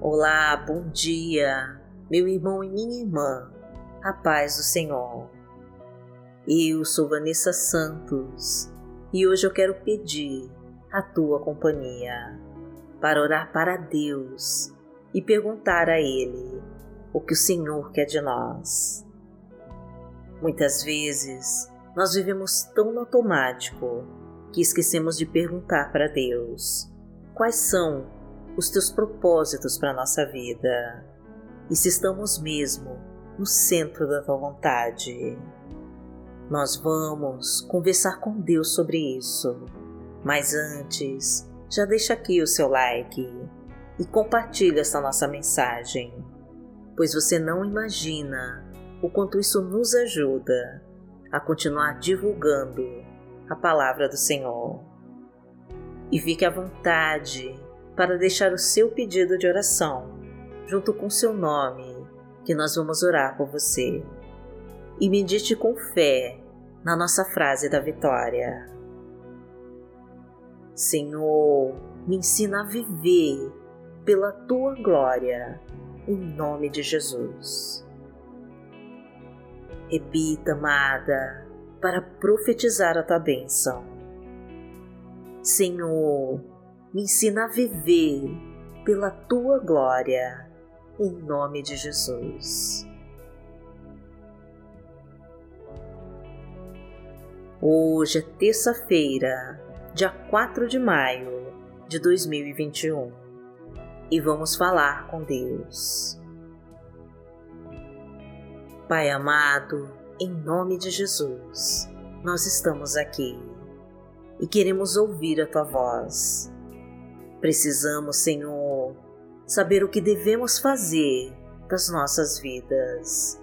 Olá, bom dia, meu irmão e minha irmã, a paz do Senhor. Eu sou Vanessa Santos e hoje eu quero pedir a tua companhia para orar para Deus e perguntar a Ele o que o Senhor quer de nós. Muitas vezes nós vivemos tão no automático que esquecemos de perguntar para Deus quais são os teus propósitos para a nossa vida e se estamos mesmo no centro da tua vontade. Nós vamos conversar com Deus sobre isso, mas antes, já deixa aqui o seu like e compartilha essa nossa mensagem, pois você não imagina o quanto isso nos ajuda a continuar divulgando a palavra do Senhor. E fique à vontade para deixar o seu pedido de oração junto com seu nome, que nós vamos orar por você. E medite com fé na nossa frase da vitória. Senhor, me ensina a viver pela tua glória, em nome de Jesus. Repita, amada, para profetizar a tua bênção. Senhor, me ensina a viver pela tua glória, em nome de Jesus. Hoje é terça-feira, dia 4 de maio de 2021 e vamos falar com Deus. Pai amado, em nome de Jesus, nós estamos aqui e queremos ouvir a tua voz. Precisamos, Senhor, saber o que devemos fazer das nossas vidas.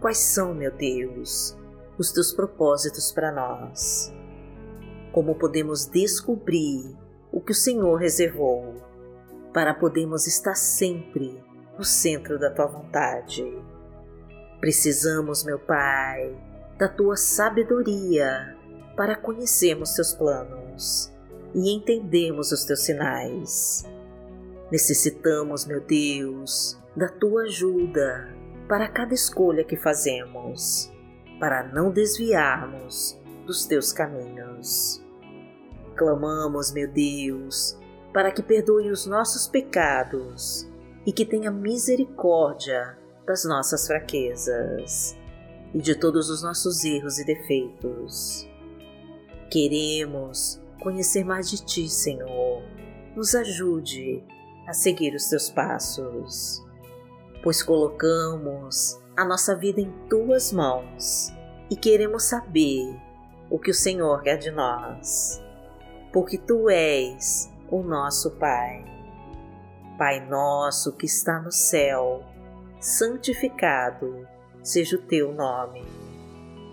Quais são, meu Deus, os teus propósitos para nós? Como podemos descobrir o que o Senhor reservou para podermos estar sempre no centro da tua vontade? Precisamos, meu Pai, da tua sabedoria para conhecermos teus planos e entendermos os teus sinais. Necessitamos, meu Deus, da tua ajuda para cada escolha que fazemos, para não desviarmos dos teus caminhos. Clamamos, meu Deus, para que perdoe os nossos pecados e que tenha misericórdia das nossas fraquezas e de todos os nossos erros e defeitos. Queremos conhecer mais de Ti, Senhor. Nos ajude a seguir os Teus passos, pois colocamos a nossa vida em Tuas mãos e queremos saber o que o Senhor quer de nós, porque Tu és o nosso Pai. Pai nosso que está no céu, santificado seja o Teu nome.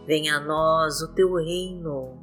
Venha a nós o Teu reino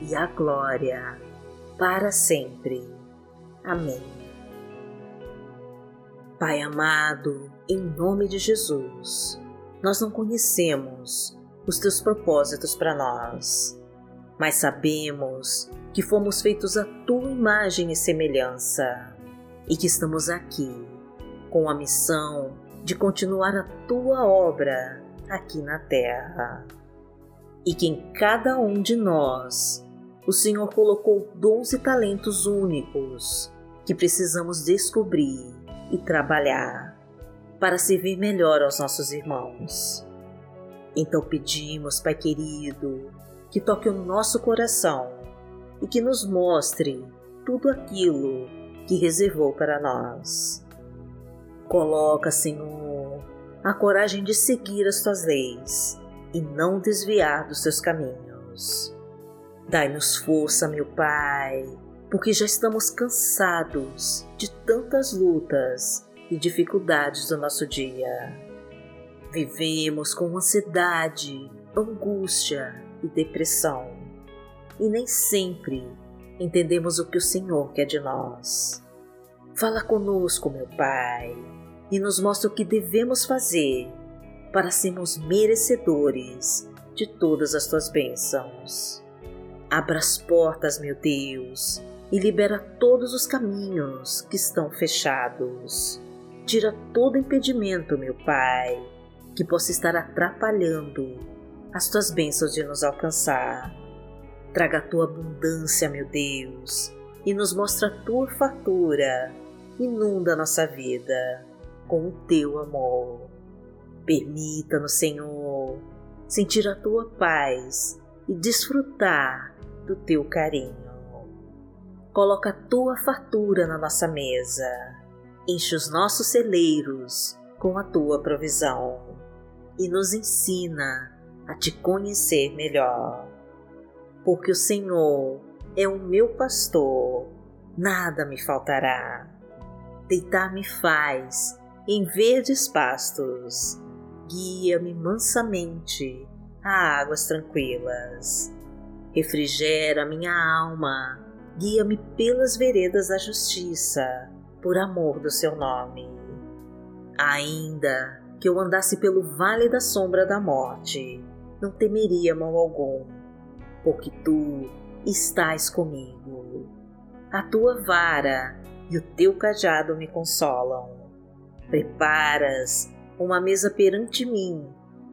e a glória para sempre. Amém. Pai amado, em nome de Jesus, nós não conhecemos os teus propósitos para nós, mas sabemos que fomos feitos à tua imagem e semelhança e que estamos aqui com a missão de continuar a tua obra aqui na terra. E que em cada um de nós o Senhor colocou dons e talentos únicos que precisamos descobrir e trabalhar para servir melhor aos nossos irmãos. Então pedimos, Pai querido, que toque o nosso coração e que nos mostre tudo aquilo que reservou para nós. Coloca, Senhor, a coragem de seguir as tuas leis e não desviar dos teus caminhos. Dai-nos força, meu Pai, porque já estamos cansados de tantas lutas e dificuldades do nosso dia. Vivemos com ansiedade, angústia e depressão, e nem sempre entendemos o que o Senhor quer de nós. Fala conosco, meu Pai, e nos mostra o que devemos fazer para sermos merecedores de todas as tuas bênçãos. Abra as portas, meu Deus, e libera todos os caminhos que estão fechados. Tira todo impedimento, meu Pai, que possa estar atrapalhando as tuas bênçãos de nos alcançar. Traga a tua abundância, meu Deus, e nos mostra a tua fartura. Inunda nossa vida com o teu amor. Permita-nos, Senhor, sentir a tua paz e desfrutar do teu carinho. Coloca a tua fartura na nossa mesa. Enche os nossos celeiros com a tua provisão e nos ensina a te conhecer melhor. Porque o Senhor é o meu pastor, nada me faltará. Deitar-me faz em verdes pastos, guia-me mansamente a águas tranquilas refrigera minha alma, guia-me pelas veredas da justiça, por amor do seu nome. Ainda que eu andasse pelo vale da sombra da morte, não temeria mal algum, porque tu estás comigo. A tua vara e o teu cajado me consolam. Preparas uma mesa perante mim,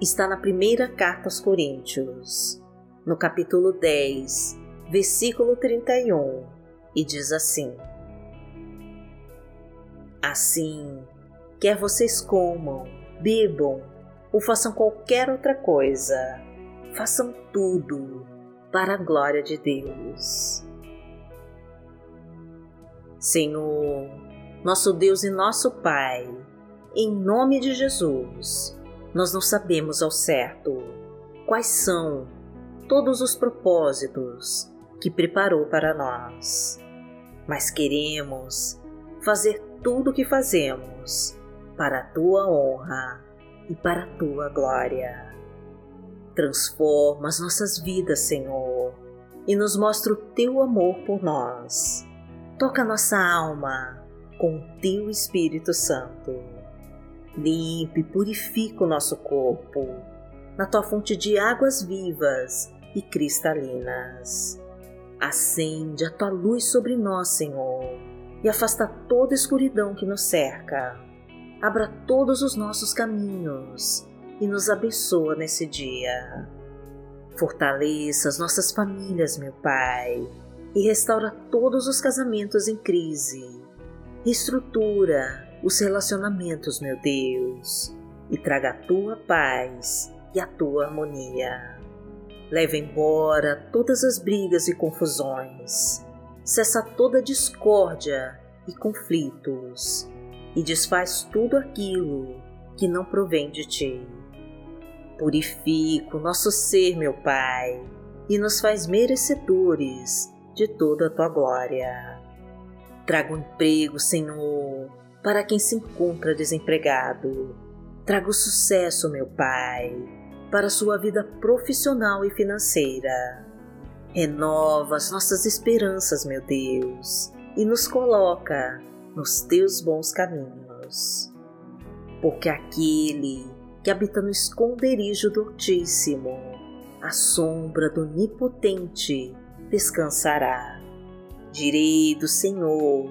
está na primeira carta aos Coríntios, no capítulo 10, versículo 31, e diz assim: Assim, quer vocês comam, bebam ou façam qualquer outra coisa, façam tudo para a glória de Deus. Senhor, nosso Deus e nosso Pai, em nome de Jesus, nós não sabemos ao certo quais são todos os propósitos que preparou para nós, mas queremos fazer tudo o que fazemos para a tua honra e para a tua glória. Transforma as nossas vidas, Senhor, e nos mostra o teu amor por nós. Toca nossa alma com o teu Espírito Santo. Limpe e purifica o nosso corpo na tua fonte de águas vivas e cristalinas. Acende a tua luz sobre nós, Senhor, e afasta toda escuridão que nos cerca. Abra todos os nossos caminhos e nos abençoa nesse dia. Fortaleça as nossas famílias, meu Pai, e restaura todos os casamentos em crise. Reestrutura os relacionamentos, meu Deus, e traga a tua paz e a tua harmonia. Leva embora todas as brigas e confusões. Cessa toda discórdia e conflitos e desfaz tudo aquilo que não provém de ti. Purifica o nosso ser, meu Pai, e nos faz merecedores de toda a tua glória. Traga um emprego, Senhor, para quem se encontra desempregado. Traga o sucesso, meu Pai, para sua vida profissional e financeira. Renova as nossas esperanças, meu Deus, e nos coloca nos teus bons caminhos. Porque aquele que habita no esconderijo do Altíssimo, a sombra do Onipotente descansará. Direi do Senhor,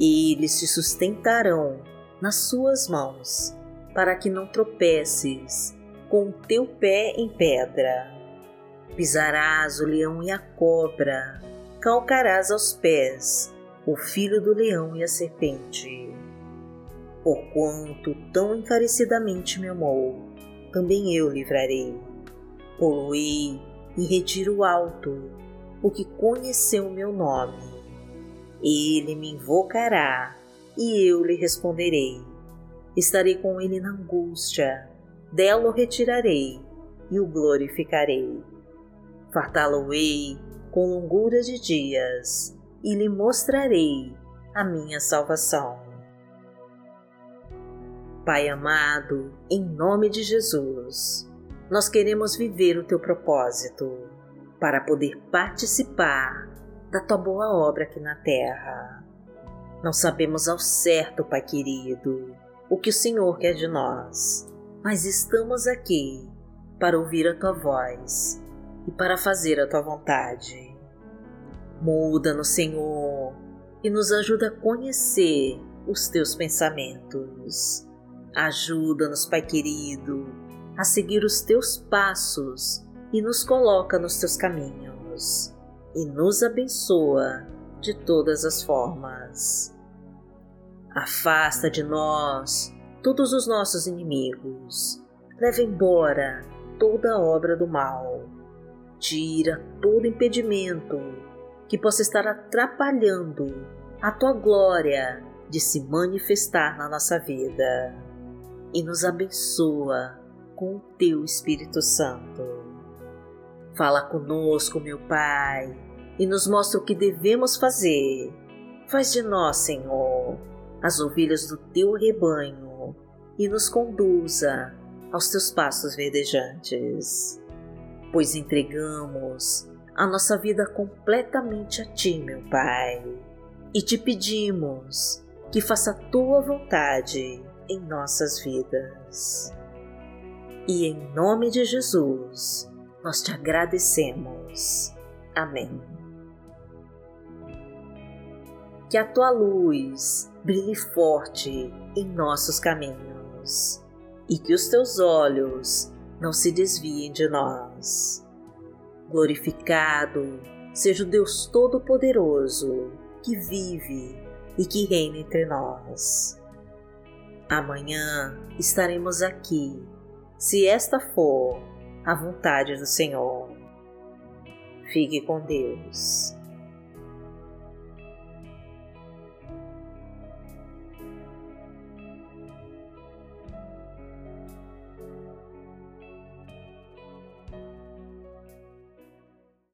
Eles te sustentarão nas suas mãos, para que não tropeces com o teu pé em pedra. Pisarás o leão e a cobra, calcarás aos pés o filho do leão e a serpente. Porquanto tão encarecidamente me amou, também eu livrarei. Poluei em retiro alto, o que conheceu meu nome ele me invocará e eu lhe responderei. Estarei com ele na angústia, dela o retirarei e o glorificarei. Fartá-lo-ei com longura de dias e lhe mostrarei a minha salvação. Pai amado, em nome de Jesus, nós queremos viver o teu propósito para poder participar da tua boa obra aqui na terra. Não sabemos ao certo, Pai querido, o que o Senhor quer de nós, mas estamos aqui para ouvir a tua voz e para fazer a tua vontade. Muda-nos, Senhor, e nos ajuda a conhecer os teus pensamentos. Ajuda-nos, Pai querido, a seguir os teus passos e nos coloca nos teus caminhos e nos abençoa de todas as formas. Afasta de nós todos os nossos inimigos, leva embora toda obra do mal, tira todo impedimento que possa estar atrapalhando a tua glória de se manifestar na nossa vida e nos abençoa com o teu Espírito Santo. Fala conosco, meu Pai, e nos mostra o que devemos fazer. Faz de nós, Senhor, as ovelhas do teu rebanho e nos conduza aos teus passos verdejantes. Pois entregamos a nossa vida completamente a ti, meu Pai, e te pedimos que faça a tua vontade em nossas vidas. E em nome de Jesus, nós te agradecemos. Amém. Que a tua luz brilhe forte em nossos caminhos e que os teus olhos não se desviem de nós. Glorificado seja o Deus Todo-Poderoso que vive e que reina entre nós. Amanhã estaremos aqui, se esta for a vontade do Senhor. Fique com Deus.